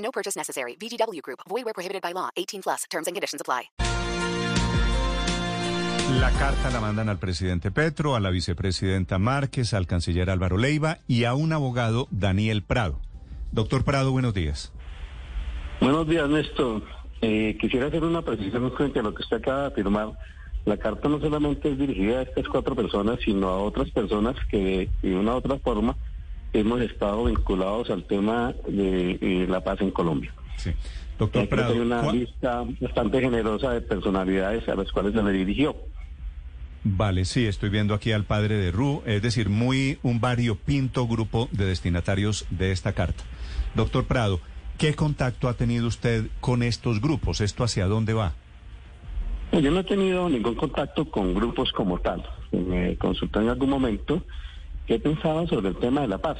No purchase necessary. VGW Group. Void where prohibited by law. 18 plus. Terms and conditions apply. La carta la mandan al presidente Petro, a la vicepresidenta Márquez, al canciller Álvaro Leiva y a un abogado, Daniel Prado. Doctor Prado, buenos días. Buenos días, Néstor. Eh, quisiera hacer una precisión frente a lo que usted acaba de afirmar. La carta no solamente es dirigida a estas cuatro personas, sino a otras personas que de una u otra forma hemos estado vinculados al tema de eh, la paz en Colombia. Sí. Doctor que Prado, hay una ¿cuál- lista bastante generosa de personalidades a las cuales se le dirigió. Vale, sí, estoy viendo aquí al padre de Ru, es decir, muy un variopinto grupo de destinatarios de esta carta. Doctor Prado, ¿qué contacto ha tenido usted con estos grupos? ¿Esto hacia dónde va? Yo no he tenido ningún contacto con grupos como tal. Me consultó en algún momento qué pensaba sobre el tema de la paz.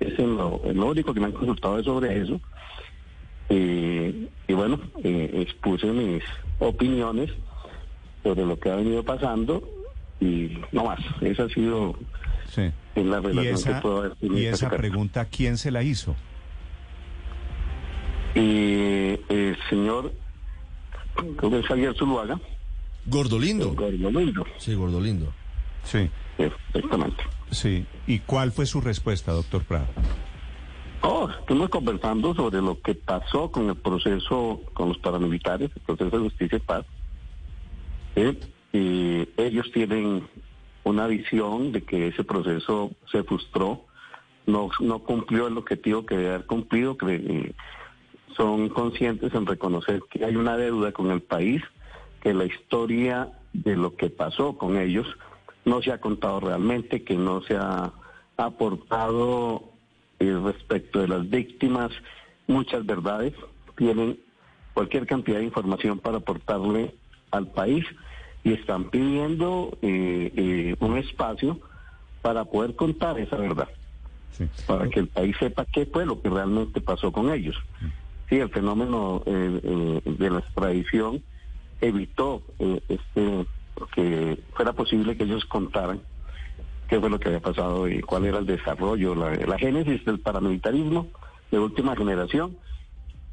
Es lo, único que me han consultado es sobre eso. Eh, y bueno, eh, expuse mis opiniones sobre lo que ha venido pasando y no más. Esa ha sido Sí. eh, la Y relación esa, que puedo haber tenido y con esa pregunta, ¿quién se la hizo? Y el señor, creo que es Javier Zuluaga, Gordolindo. Gordolindo. Sí, Gordolindo. Sí, Exactamente. sí. ¿Y cuál fue su respuesta, doctor Prado? Oh, estuvimos conversando sobre lo que pasó con el proceso con los paramilitares, el proceso de justicia y paz. Y ellos tienen una visión de que ese proceso se frustró, no, no cumplió el objetivo que debe haber cumplido, que eh, son conscientes en reconocer que hay una deuda con el país, que la historia de lo que pasó con ellos no se ha contado realmente, que no se ha aportado eh, respecto de las víctimas muchas verdades, tienen cualquier cantidad de información para aportarle al país y están pidiendo eh, eh, un espacio para poder contar esa verdad, Sí. para que el país sepa qué fue lo que realmente pasó con ellos. Sí, el fenómeno eh, de la extradición evitó este que fuera posible que ellos contaran qué fue lo que había pasado y cuál era el desarrollo, la, la génesis del paramilitarismo de última generación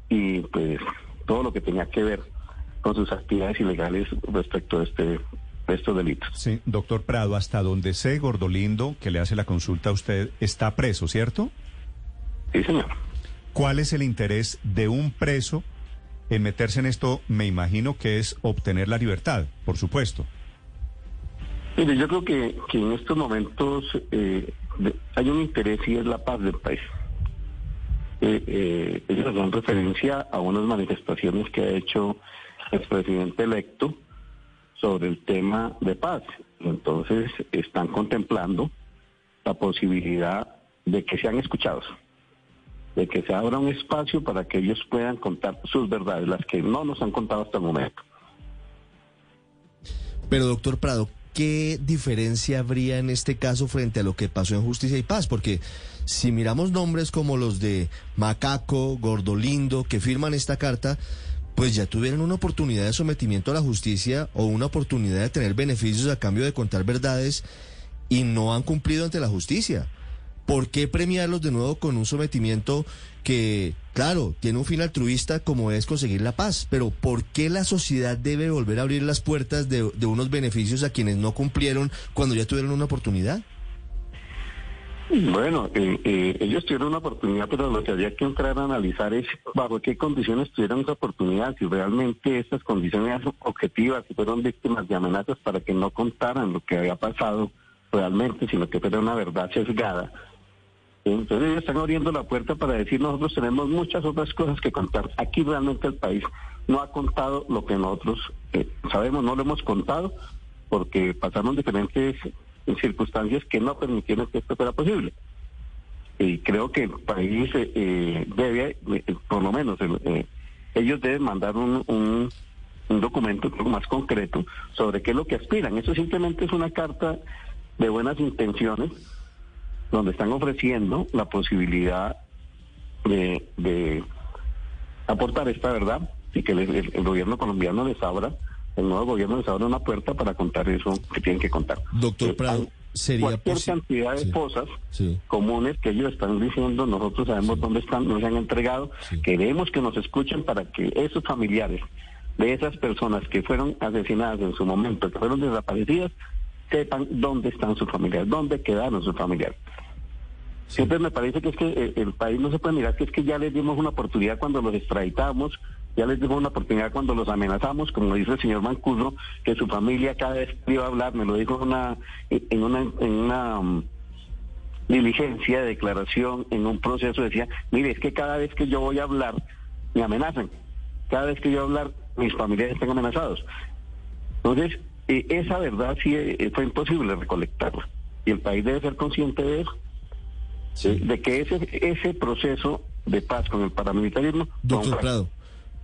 y pues todo lo que tenía que ver con sus actividades ilegales respecto de este de estos delitos. Sí, doctor Prado, hasta donde sé, Gordolindo, que le hace la consulta a usted, está preso, ¿cierto? Sí, señor. ¿Cuál es el interés de un preso en meterse en esto? Me imagino que es obtener la libertad, por supuesto. Mire, yo creo que, en estos momentos eh, hay un interés y es la paz del país. Eh, eh, ellos hacen referencia a unas manifestaciones que ha hecho el presidente electo sobre el tema de paz. Entonces están contemplando la posibilidad de que sean escuchados, de que se abra un espacio para que ellos puedan contar sus verdades, las que no nos han contado hasta el momento. Pero, doctor Prado, ¿qué diferencia habría en este caso frente a lo que pasó en Justicia y Paz? Porque si miramos nombres como los de Macaco, Gordolindo, que firman esta carta, pues ya tuvieron una oportunidad de sometimiento a la justicia o una oportunidad de tener beneficios a cambio de contar verdades y no han cumplido ante la justicia. ¿Por qué premiarlos de nuevo con un sometimiento que, claro, tiene un fin altruista como es conseguir la paz? Pero ¿por qué la sociedad debe volver a abrir las puertas de, de unos beneficios a quienes no cumplieron cuando ya tuvieron una oportunidad? Bueno, eh, eh, ellos tuvieron una oportunidad, pero lo que había que entrar a analizar es bajo qué condiciones tuvieron esa oportunidad, si realmente estas condiciones objetivas, si fueron víctimas de amenazas para que no contaran lo que había pasado realmente, sino que fuera una verdad sesgada. Entonces ellos están abriendo la puerta para decir nosotros tenemos muchas otras cosas que contar. Aquí realmente el país no ha contado lo que nosotros eh, sabemos, no lo hemos contado porque pasaron diferentes circunstancias que no permitieron que esto fuera posible. y creo que el país eh, eh, debe, eh, por lo menos, ellos deben mandar un, un, un documento más concreto sobre qué es lo que aspiran. Eso simplemente es una carta de buenas intenciones donde están ofreciendo la posibilidad de, de aportar esta verdad y que el, el- el gobierno colombiano les abra, el nuevo gobierno les abra una puerta para contar eso que tienen que contar. Doctor Eh, Prado, sería cualquier cantidad de sí. cosas Sí. comunes que ellos están diciendo, nosotros sabemos dónde están, nos han entregado, queremos que nos escuchen para que esos familiares de esas personas que fueron asesinadas en su momento, que fueron desaparecidas, sepan dónde están sus familiares, dónde quedaron sus familiares. Siempre me parece que es que eh, el país no se puede mirar que es que ya les dimos una oportunidad cuando los extraditamos, ya les dimos una oportunidad cuando los amenazamos, como dice el señor Mancuso, que su familia cada vez que iba a hablar, me lo dijo en una, en una, en una mm, diligencia de declaración, en un proceso, decía, mire, es que cada vez que yo voy a hablar, me amenazan, cada vez que yo voy a hablar, mis familiares están amenazados. Entonces, eh, esa verdad sí eh, fue imposible recolectarla. Y el país debe ser consciente de eso de, de que ese ese proceso de paz con el paramilitarismo Doctor. Prado,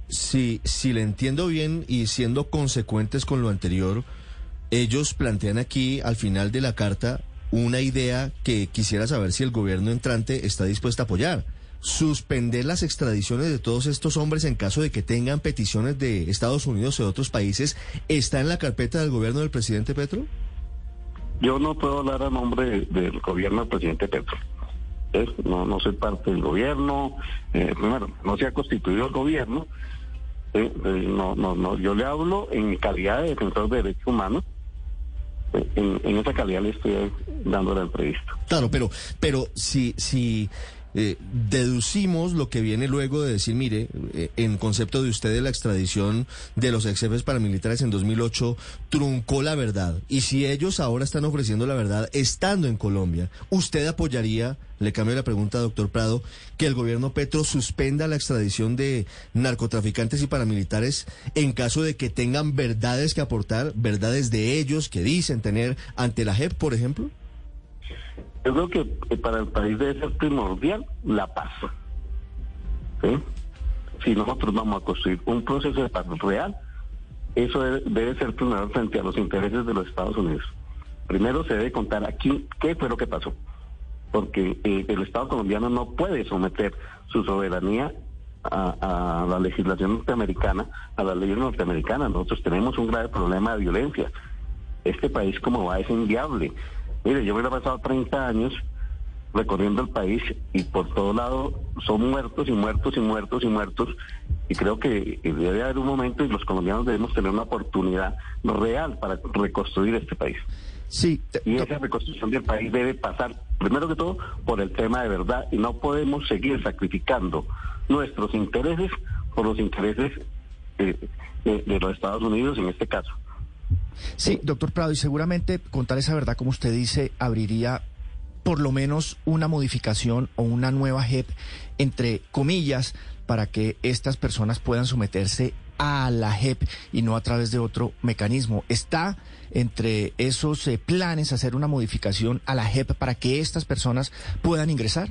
si, si le entiendo bien y siendo consecuentes con lo anterior, ellos plantean aquí al final de la carta una idea que quisiera saber si el gobierno entrante está dispuesto a apoyar. Suspender las extradiciones de todos estos hombres en caso de que tengan peticiones de Estados Unidos o de otros países, ¿está en la carpeta del gobierno del presidente Petro? Yo no puedo hablar a nombre de- del gobierno del presidente Petro. ¿Ves? No, no soy parte del gobierno. eh, primero, no se ha constituido el gobierno. ¿eh? Eh, no, no, no, yo le hablo en calidad de defensor de derechos humanos. Eh, En, en esa calidad le estoy dando la entrevista. Claro, pero, pero si, si eh, deducimos lo que viene luego de decir, mire, eh, en concepto de usted de la extradición de los ex jefes paramilitares en 2008, truncó la verdad. Y si ellos ahora están ofreciendo la verdad estando en Colombia, ¿usted apoyaría, le cambio la pregunta, doctor Prado, que el gobierno Petro suspenda la extradición de narcotraficantes y paramilitares en caso de que tengan verdades que aportar, verdades de ellos que dicen tener ante la JEP, por ejemplo? Yo creo que para el país debe ser primordial la paz. Si nosotros vamos a construir un proceso de paz real, eso debe, ser primero frente a los intereses de los Estados Unidos. Primero se debe contar aquí qué fue lo que pasó, porque eh, el Estado colombiano no puede someter su soberanía a, a la legislación norteamericana, a las leyes norteamericanas. Nosotros tenemos un grave problema de violencia. Este país como va es inviable. Mire, yo me he pasado 30 años recorriendo el país y por todo lado son muertos y muertos y muertos y muertos y creo que debe haber un momento y los colombianos debemos tener una oportunidad real para reconstruir este país. Sí, Y esa reconstrucción del país debe pasar, primero que todo, por el tema de verdad y no podemos seguir sacrificando nuestros intereses por los intereses eh, de, de los Estados Unidos en este caso. Sí, doctor Prado, y seguramente contar esa verdad, como usted dice, abriría por lo menos una modificación o una nueva JEP, entre comillas, para que estas personas puedan someterse a la JEP y no a través de otro mecanismo. ¿Está entre esos eh, planes hacer una modificación a la JEP para que estas personas puedan ingresar?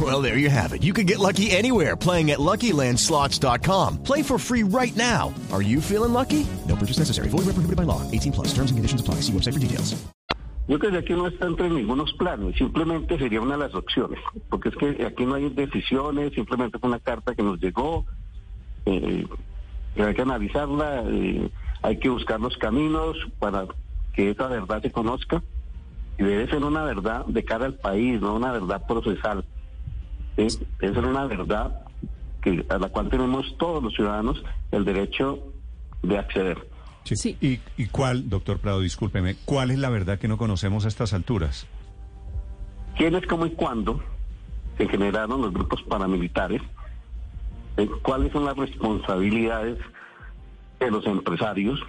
Well, there you have it. You can get lucky anywhere playing at LuckyLandSlots.com. Play for free right now. Are you feeling lucky? No purchase necessary. Void where prohibited by law. 18 plus. Terms and conditions apply. See website for details. Yo creo que aquí no está entre ningunos planes, simplemente sería una de las opciones, porque es que aquí no hay decisiones, simplemente fue una carta que nos llegó, eh, hay que analizarla, eh, hay que buscar los caminos para que esa verdad se conozca, y debe ser una verdad de cara al país, no una verdad procesal. ¿Sí? Debe ser una verdad que, a la cual tenemos todos los ciudadanos el derecho de acceder. Sí. Sí. ¿Y, ¿Y cuál, doctor Prado, discúlpeme, cuál es la verdad que no conocemos a estas alturas? quiénes, cómo y cuándo se generaron los grupos paramilitares, eh, cuáles son las responsabilidades de los empresarios,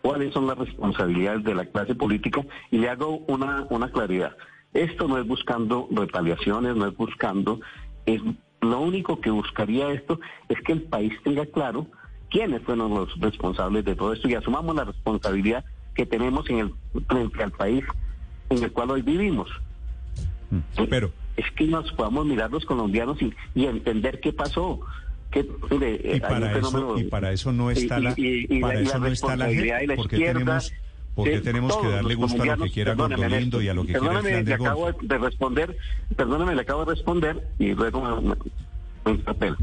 cuáles son las responsabilidades de la clase política y le hago una, una claridad. Esto no es buscando retaliaciones, no es buscando, es lo único que buscaría esto es que el país tenga claro quiénes fueron los responsables de todo esto y asumamos la responsabilidad que tenemos en el frente al país en el cual hoy vivimos. Pero es que nos podamos mirar los colombianos y, y entender qué pasó. Que, mire, y para, eso, y para eso no está y- la, para y la eso no está la porque tenemos, porque de tenemos que darle gusto a lo que quiera Gordolindo y a lo que quiera el le acabo de responder, perdóneme, le acabo de responder y luego me, me- me interpela.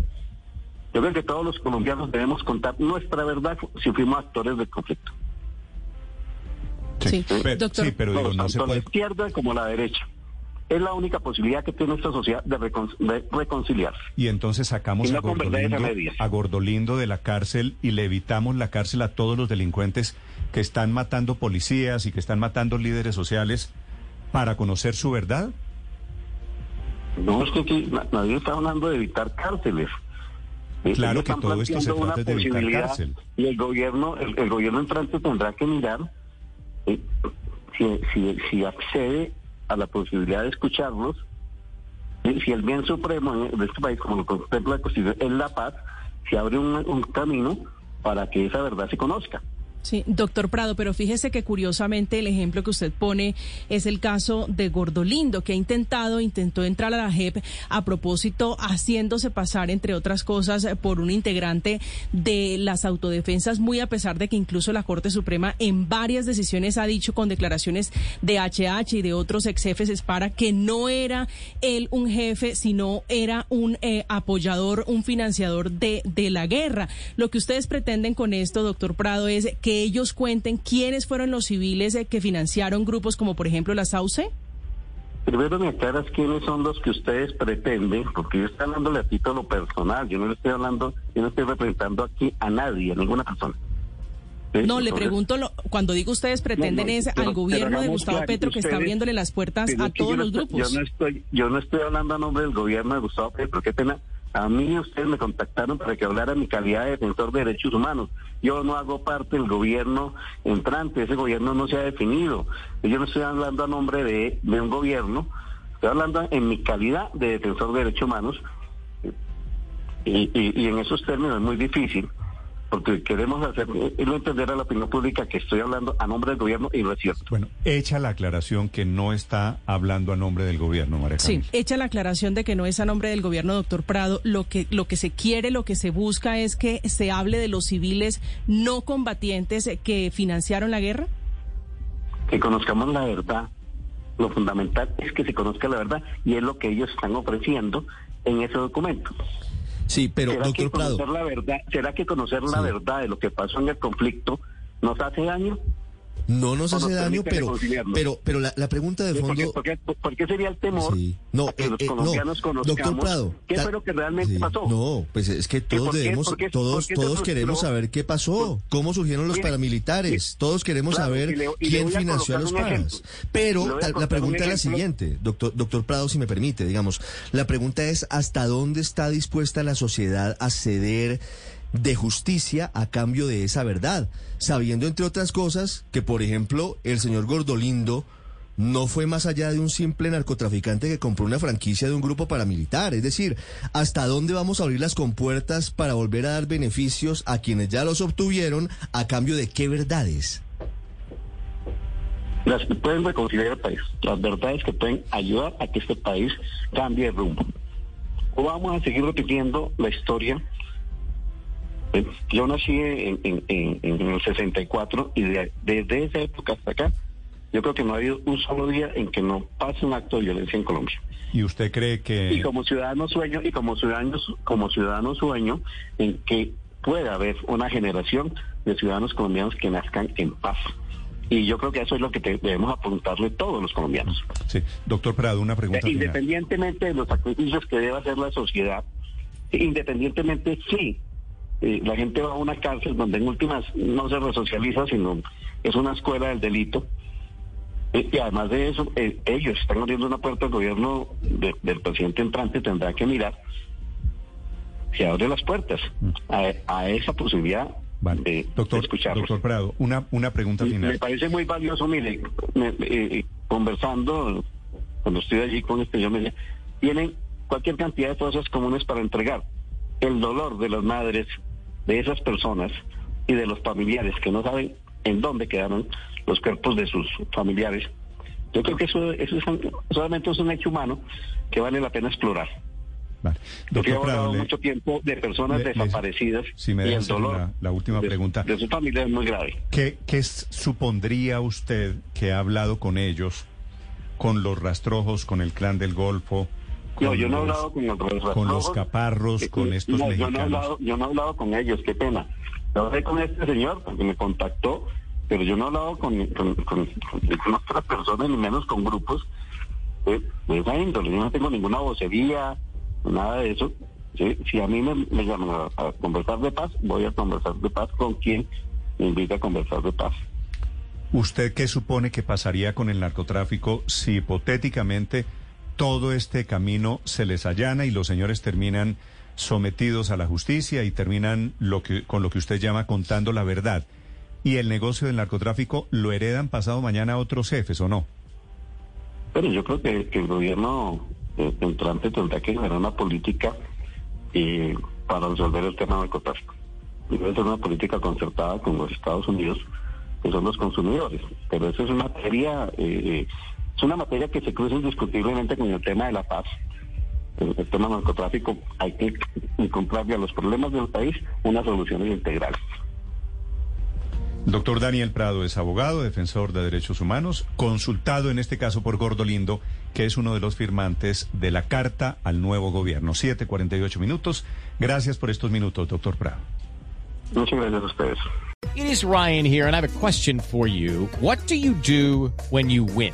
Yo creo que todos los colombianos debemos contar nuestra verdad si fuimos actores del conflicto. Sí, Pero- doctor. sí, pero digo, no se tanto puede la izquierda como la derecha. Es la única posibilidad que tiene esta sociedad de, recon- de reconciliarse. Y entonces sacamos Y no a, Gordolindo, a Gordolindo de la cárcel y le evitamos la cárcel a todos los delincuentes que están matando policías y que están matando líderes sociales para conocer su verdad. No es que aquí na- nadie está hablando de evitar cárceles. Eh, Claro ellos que todo esto se trata de evitar cárcel. Y el gobierno, el, el gobierno entrante tendrá que mirar eh, si, si, si accede a la posibilidad de escucharlos. si el bien supremo de este país, como lo contempla la Constitución, es la paz, se abre un, un camino para que esa verdad se conozca. Sí, doctor Prado, pero fíjese que curiosamente el ejemplo que usted pone es el caso de Gordolindo, que ha intentado, intentó entrar a la JEP a propósito, haciéndose pasar, entre otras cosas, por un integrante de las autodefensas, muy a pesar de que incluso la Corte Suprema en varias decisiones ha dicho con declaraciones de HH y de otros ex jefes Espara que no era él un jefe, sino era un eh, apoyador, un financiador de, de la guerra. Lo que ustedes pretenden con esto, doctor Prado, es que ellos cuenten quiénes fueron los civiles eh, que financiaron grupos como, por ejemplo, la SAUCE. Primero me aclaras quiénes son los que ustedes pretenden, porque yo estoy hablándole a título personal, yo no le estoy hablando, yo no estoy representando aquí a nadie, a ninguna persona. ¿Sí? No, le pregunto, lo- cuando digo ustedes pretenden no, es pero- al gobierno pero de Gustavo claro, Petro que está abriéndole las puertas a todos los grupos. Yo no estoy, yo no estoy hablando a nombre del gobierno de Gustavo Petro, qué pena. A mí ustedes me contactaron para que hablara mi calidad de defensor de derechos humanos. Yo no hago parte del gobierno entrante, ese gobierno no se ha definido. Yo no estoy hablando a nombre de, de un gobierno, estoy hablando en mi calidad de defensor de derechos humanos. Y, y- y en esos términos es muy difícil, porque queremos hacer, y no entender a la opinión pública que estoy hablando a nombre del gobierno y no es cierto. Bueno, hecha la aclaración que no está hablando a nombre del gobierno, María Sí, hecha la aclaración de que no es a nombre del gobierno, doctor Prado. Lo que, lo que se quiere, lo que se busca es que se hable de los civiles no combatientes eh, que financiaron la guerra. que conozcamos la verdad. Lo fundamental es que se conozca la verdad y es lo que ellos están ofreciendo en ese documento. Sí, pero ¿Será doctor que Prado, conocer la verdad, será que conocer la verdad de lo que pasó en el conflicto nos hace daño? No nos hace nos daño, pero, pero, pero la, la pregunta de ¿Por qué, fondo... por qué- por qué sería el temor Sí. No, a que eh, los eh, no, colombianos doctor conozcamos Prado, qué fue lo que realmente Sí, pasó? No, pues es que todos qué- debemos, todos, todos queremos saber qué pasó, cómo surgieron los paramilitares, todos queremos claro, saber y le- y le quién financió a los paras. Pero a la pregunta es la siguiente, doctor, doctor Prado, si me permite, digamos, la pregunta es hasta dónde está dispuesta la sociedad a ceder de justicia a cambio de esa verdad, sabiendo entre otras cosas que, por ejemplo, el señor Gordolindo no fue más allá de un simple narcotraficante que compró una franquicia de un grupo paramilitar. Es decir, ¿hasta dónde vamos a abrir las compuertas para volver a dar beneficios a quienes ya los obtuvieron a cambio de qué verdades? Las que pueden reconciliar el país, las verdades que pueden ayudar a que este país cambie de rumbo. O vamos a seguir repitiendo la historia. Eh, Yo nací en, en- en- en el 64 y de- desde esa época hasta acá, yo creo que no ha habido un solo día en que no pase un acto de violencia en Colombia. ¿Y usted cree Y que como ciudadano sueño, y como ciudadano, como ciudadano sueño en que pueda haber una generación de ciudadanos colombianos que nazcan en paz. Y yo creo que eso es lo que debemos apuntarle todos los colombianos. sí, doctor Prado, una pregunta final. Independientemente de los sacrificios que deba hacer la sociedad, independientemente sí, eh, la gente va a una cárcel donde en últimas no se resocializa, sino es una escuela del delito. Eh, Y además de eso, eh, ellos están abriendo una puerta al gobierno de- del presidente entrante, tendrá que mirar si abre las puertas a, a esa posibilidad Vale. de, doctor, doctor Prado, una, una pregunta final. Me parece muy valioso, mire, me- eh, conversando, cuando estoy allí con este, yo me decía, tienen cualquier cantidad de cosas comunes para entregar. El dolor de las madres, de esas personas y de los familiares que no saben en dónde quedaron los cuerpos de sus familiares. Yo creo que eso, eso es solamente es un hecho humano que vale la pena explorar. Vale. Porque he hablado mucho tiempo de personas le- desaparecidas si me y el dolor la- la última de- pregunta. de su familia es muy grave. ¿Qué, qué supondría usted que ha hablado con ellos, con los rastrojos, con el clan del Golfo? No, con yo no he hablado con los con los caparros, Eh, con estos no, yo no, he mexicanos. hablado, yo no he hablado con ellos, qué pena. Yo hablé con este señor porque me contactó, pero yo no he hablado con, con, con- con ninguna otra persona, ni menos con grupos eh, de esa índole. Yo no tengo ninguna vocería, nada de eso. ¿sí? Si a mí me, me llaman a, a conversar de paz, voy a conversar de paz con quien me invita a conversar de paz. ¿Usted qué supone que pasaría con el narcotráfico si hipotéticamente todo este camino se les allana y los señores terminan sometidos a la justicia y terminan lo que, con lo que usted llama contando la verdad? ¿Y el negocio del narcotráfico lo heredan pasado mañana otros jefes o no? Pero yo creo que, el gobierno eh, entrante tendrá que generar una política eh, para resolver el tema del narcotráfico. Debe ser una política concertada con los Estados Unidos, que son los consumidores. Pero eso es una materia, eh, es una materia que se cruza indiscutiblemente con el tema de la paz. El, el tema del narcotráfico hay que encontrarle a los problemas del país unas soluciones integrales. Doctor Daniel Prado es abogado, defensor de derechos humanos, consultado en este caso por Gordo Lindo, que es uno de los firmantes de la Carta al Nuevo Gobierno. 7:48 minutos. Gracias por estos minutos, doctor Prado. Muchas gracias a ustedes. It is Ryan here, and I have a question for you. What do you do when you win?